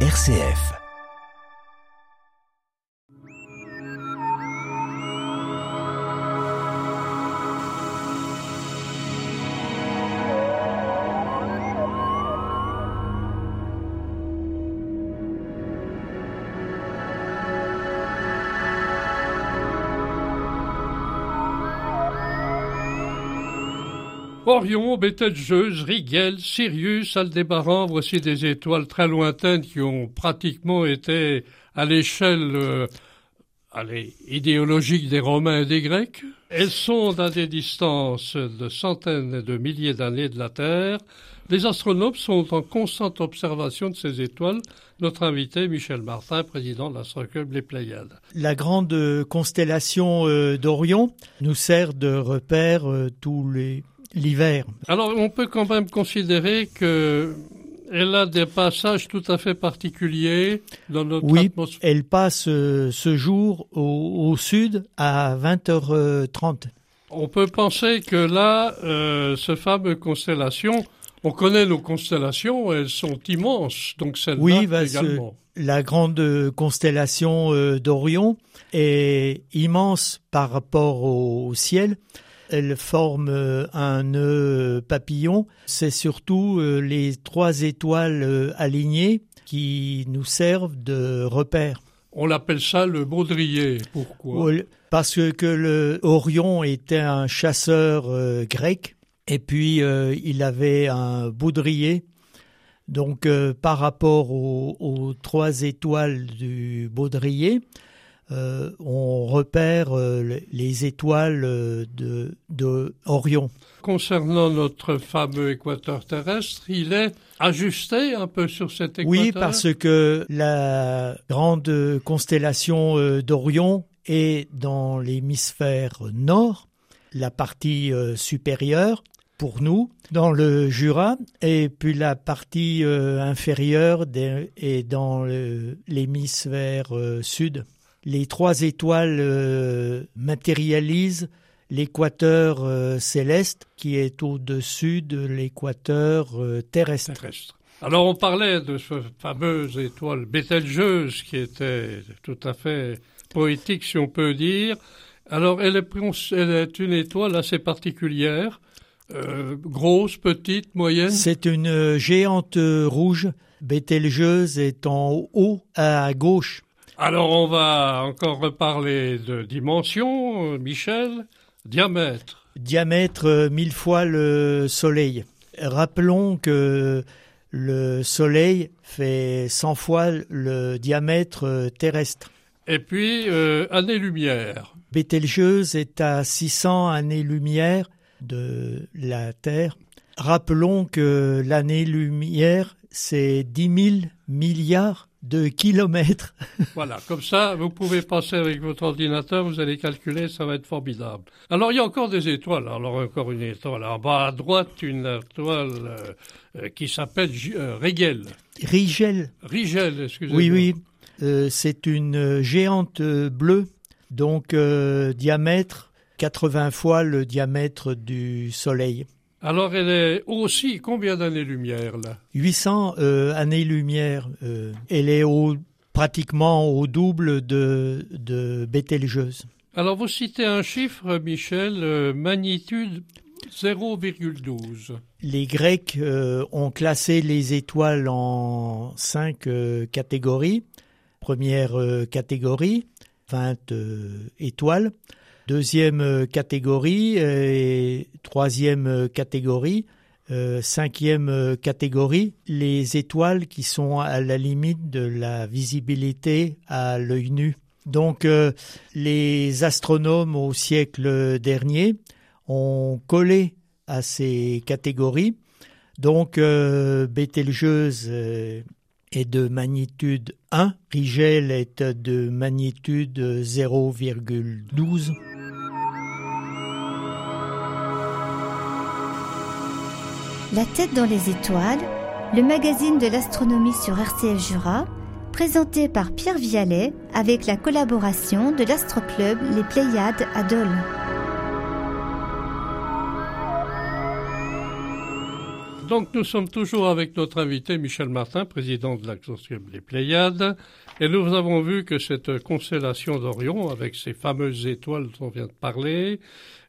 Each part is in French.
RCF. Orion, Betelgeuse, Rigel, Sirius, Aldébaran, voici des étoiles très lointaines qui ont pratiquement été à l'échelle euh, idéologique des Romains et des Grecs. Elles sont à des distances de centaines de milliers d'années de la Terre. Les astronomes sont en constante observation de ces étoiles. Notre invité, Michel Martin, président de l'Astroclub Les Pléiades. La grande constellation euh, d'Orion nous sert de repère euh, tous les l'hiver. Alors on peut quand même considérer que elle a des passages tout à fait particuliers dans notre oui, atmosphère. elle passe euh, ce jour au, au, sud à 20h30. On peut penser que là, euh, ce fameux constellation, on connaît nos constellations, elles sont immenses, donc celle-là oui, bah, également. La grande constellation euh, d'Orion est immense par rapport au, au ciel. Elle forme euh, un nœud papillon. C'est surtout euh, les trois étoiles euh, alignées qui nous servent de repère. On l'appelle ça le baudrier. Pourquoi? Parce que le Orion était un chasseur grec et puis il avait un baudrier. Donc par rapport aux, aux, trois étoiles du baudrier, euh, on repère euh, les étoiles de, de, Orion. Concernant notre fameux équateur terrestre, il est ajusté un peu sur cet équateur? Oui, parce que la grande constellation euh, d'Orion est dans l'hémisphère nord, la partie supérieure pour nous, dans le Jura, et puis la partie inférieure est dans l'hémisphère sud les trois étoiles euh, matérialisent l'équateur euh, céleste qui est au-dessus de l'équateur euh, terrestre. terrestre. Alors on parlait de ce fameuse étoile Bételgeuse qui était tout à fait poétique si on peut dire. Alors elle est, elle est une étoile assez particulière, euh, grosse, petite, moyenne. C'est une géante rouge. Bételgeuse est en haut à gauche. Alors on va encore reparler de dimension, Michel. Diamètre. Diamètre euh, mille fois le Soleil. Rappelons que le Soleil fait 100 fois le diamètre euh, terrestre. Et puis, euh, année-lumière. Bételgeuse est à 600 années-lumière de la Terre. Rappelons que l'année-lumière, c'est 10 000 milliards de kilomètres. voilà, comme ça, vous pouvez passer avec votre ordinateur, vous allez calculer, ça va être formidable. Alors, il y a encore des étoiles. Alors, encore une étoile. En bas à droite, une étoile euh, euh qui s'appelle euh, Rigel. Rigel. Rigel, excusez-moi. Oui, oui. Euh, c'est une géante bleue, donc diamètre 80 fois le diamètre du Soleil. Alors elle est aussi combien d'années-lumière là? 800 euh, années-lumière. Euh, elle est au, pratiquement au double de, de Bételgeuse. Alors vous citez un chiffre, Michel, euh, magnitude 0,12. Les Grecs euh, ont classé les étoiles en cinq catégories. Première catégorie, 20 étoiles. Deuxième euh, catégorie et troisième euh, catégorie. Euh, cinquième euh, catégorie, les étoiles qui sont à la limite de la visibilité à l'œil nu. Donc euh, les astronomes au siècle dernier ont collé à ces catégories. Donc euh, est de magnitude 1, Rigel est de magnitude 0,12. La tête dans les étoiles, le magazine de l'astronomie sur RCF Jura, présenté par Pierre Vialet avec la collaboration de l'Astroclub Les Pléiades à Dole. Donc nous sommes toujours avec notre invité Michel Martin, président de l'Action des Pléiades, et nous avons vu que cette constellation d'Orion, avec ces fameuses étoiles dont on vient de parler,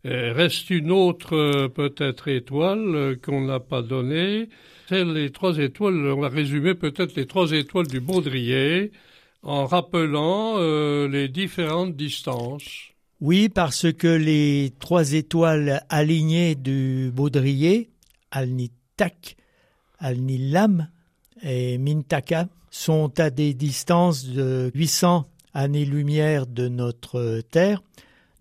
euh, reste une autre euh, peut-être étoile euh, qu'on n'a pas donnée. C'est les trois étoiles, on va résumer peut-être les trois étoiles du Baudrier en rappelant les différentes distances. Oui, parce que les trois étoiles alignées du Baudrier, Alnitak, Alnilam et Mintaka, sont à des distances de 800 années-lumière de notre Terre,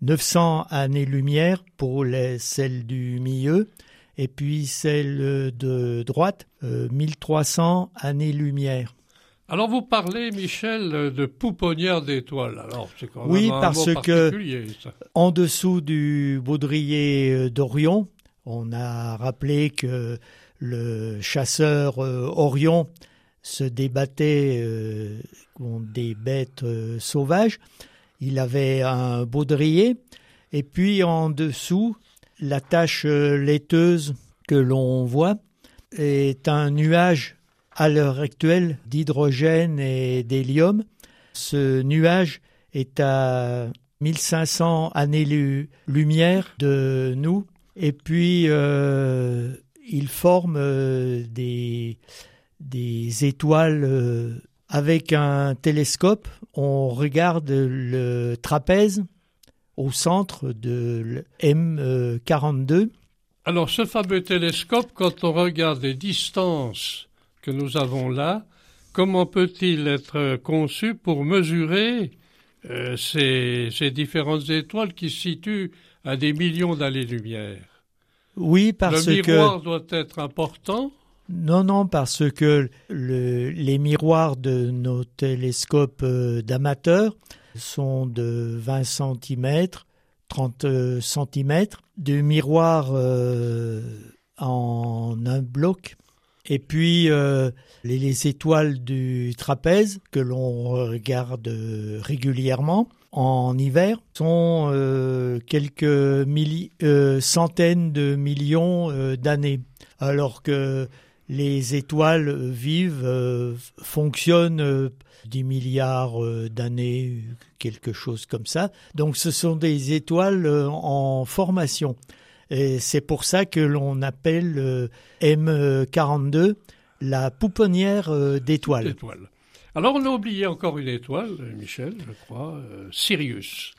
900 années-lumière pour les, celles du milieu, et puis celle de droite, 1300 euh, années-lumière. Alors vous parlez, Michel, de pouponnière d'étoiles. Alors c'est quand même oui, un parce mot que ça. en dessous du baudrier d'Orion, on a rappelé que le chasseur euh, Orion se débattait euh, contre des bêtes sauvages. Il avait un baudrier et puis en dessous, la tache laiteuse que l'on voit est un nuage à l'heure actuelle d'hydrogène et d'hélium. Ce nuage est à 1500 années-lumière de nous et puis euh, il forme euh, des, étoiles euh, avec un télescope. On regarde le trapèze au centre de M42. Alors ce fameux télescope, quand on regarde les distances que nous avons là, comment peut-il être conçu pour mesurer euh, ces, différentes étoiles qui se situent à des millions d'années-lumière? Oui, parce que... Le miroir doit être important. Non, non, parce que les miroirs de nos télescopes euh, d'amateurs sont de 20 cm, 30 cm, de miroirs euh, en un bloc et puis euh, les, étoiles du trapèze que l'on regarde régulièrement en hiver sont euh, quelques euh, centaines de millions d'années, alors que les étoiles vives fonctionnent 10 milliards d'années, quelque chose comme ça. Donc ce sont des étoiles en formation. Et c'est pour ça que l'on appelle euh, M42 la pouponnière euh, d'étoiles. Alors on a oublié encore une étoile, Michel, je crois, euh, Sirius.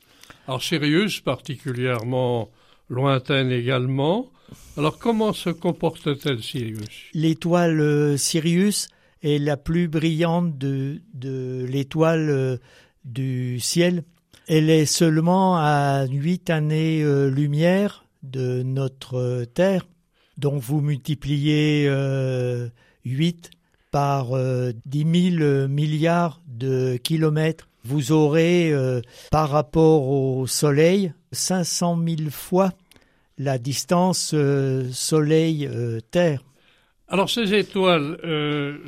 Alors Sirius, particulièrement lointaine également. Alors comment se comporte-t-elle Sirius? L'étoile Sirius est la plus brillante de, de l'étoile du ciel. Elle est seulement à 8 années-lumière de notre Terre. Donc vous multipliez 8 euh, par 10 euh, 000 milliards de kilomètres, vous aurez euh, par rapport au Soleil 500 000 fois la distance Soleil-Terre. Alors ces étoiles,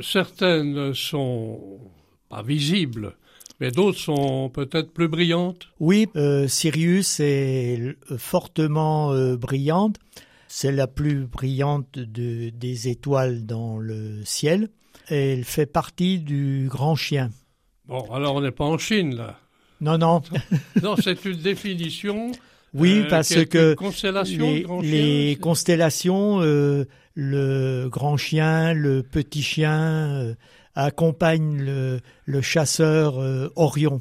certaines sont pas visibles, mais d'autres sont peut-être plus brillantes. Oui, euh, Sirius est fortement euh, brillante. C'est la plus brillante des étoiles dans le ciel. elle fait partie du grand chien. Bon, alors on n'est pas en Chine là. Non, non. non, c'est une définition. Oui, euh, parce que constellation, les, constellations, le grand chien, le petit chien, accompagne le, chasseur euh, Orion.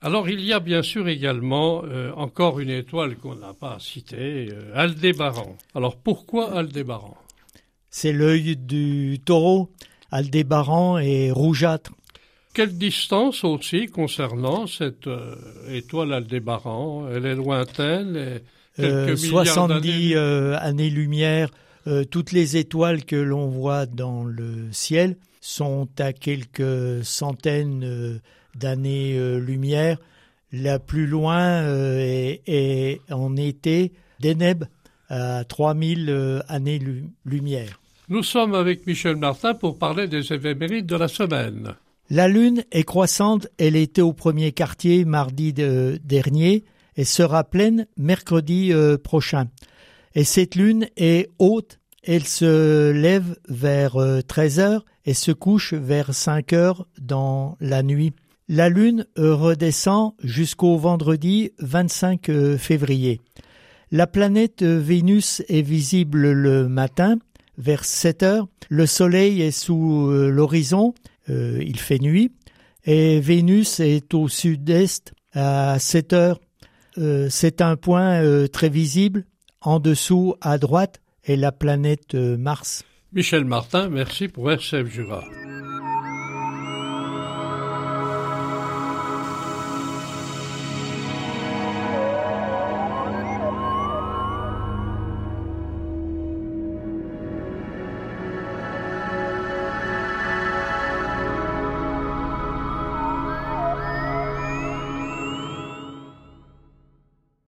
Alors il y a bien sûr également euh, encore une étoile qu'on n'a pas citée, euh, Aldébaran. Alors pourquoi Aldébaran? C'est l'œil du taureau. Aldébaran est rougeâtre. Quelle distance aussi concernant cette étoile Aldébaran? Elle est lointaine quelques 70 années-lumière. toutes les étoiles que l'on voit dans le ciel sont à quelques centaines euh, d'années-lumière. Euh, la plus loin euh, est, en été Deneb à 3000 années-lumière. Nous sommes avec Michel Martin pour parler des éphémérides de la semaine. La lune est croissante, elle était au premier quartier mardi dernier et sera pleine mercredi prochain. Et cette lune est haute Elle se lève vers 13 heures et se couche vers 5 heures dans la nuit. La lune redescend jusqu'au vendredi 25 février. La planète Vénus est visible le matin vers 7 heures. Le soleil est sous l'horizon, il fait nuit et Vénus est au sud-est à 7 heures. Euh, c'est un point euh, très visible. En dessous, à droite, est la planète euh, Mars. Michel Martin, merci pour RCF Jura.